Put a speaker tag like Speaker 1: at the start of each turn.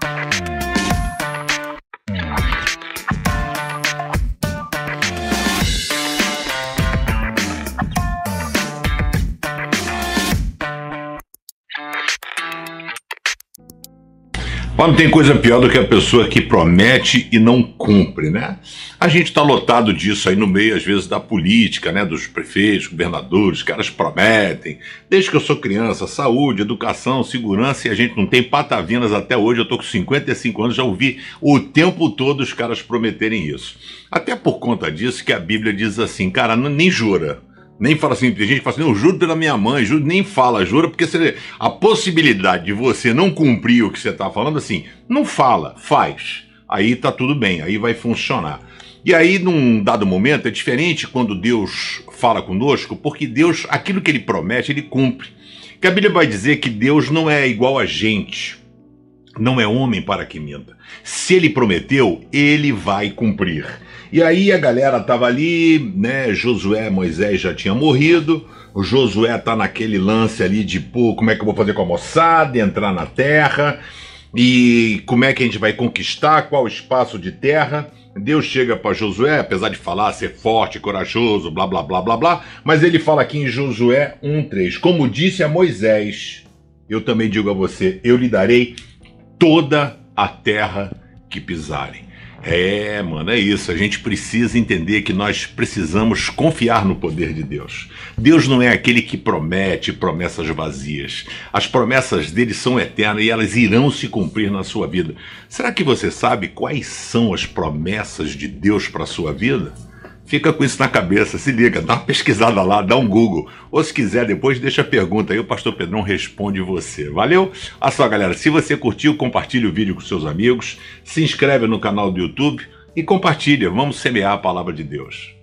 Speaker 1: Thank you. Mas não tem coisa pior do que a pessoa que promete e não cumpre, né? A gente está lotado disso aí no meio, às vezes, da política, né? Dos prefeitos, governadores, caras prometem. Desde que eu sou criança, saúde, educação, segurança, e a gente não tem patavinas até hoje. Eu tô com 55 anos, já ouvi o tempo todo os caras prometerem isso. Até por conta disso que a Bíblia diz assim, cara, nem jura. Nem fala assim, tem gente que fala assim, não, juro pela minha mãe, juro, nem fala, jura, porque você, a possibilidade de você não cumprir o que você está falando, assim, não fala, faz. Aí tá tudo bem, aí vai funcionar. E aí, num dado momento, é diferente quando Deus fala conosco, porque Deus, aquilo que ele promete, ele cumpre. Que a Bíblia vai dizer que Deus não é igual a gente, não é homem para que minta. Se ele prometeu, ele vai cumprir. E aí a galera tava ali, né? Josué, Moisés já tinha morrido. O Josué tá naquele lance ali de, pô, como é que eu vou fazer com a moçada, entrar na terra? E como é que a gente vai conquistar qual espaço de terra? Deus chega para Josué, apesar de falar ser forte, corajoso, blá blá blá blá blá, mas ele fala aqui em Josué 1:3, como disse a Moisés, eu também digo a você, eu lhe darei toda a terra que pisarem. É, mano, é isso. A gente precisa entender que nós precisamos confiar no poder de Deus. Deus não é aquele que promete promessas vazias. As promessas dele são eternas e elas irão se cumprir na sua vida. Será que você sabe quais são as promessas de Deus para a sua vida? Fica com isso na cabeça, se liga, dá uma pesquisada lá, dá um Google. Ou se quiser, depois deixa a pergunta aí, o pastor Pedrão responde você. Valeu? Olha só, galera, se você curtiu, compartilhe o vídeo com seus amigos, se inscreve no canal do YouTube e compartilha. Vamos semear a palavra de Deus.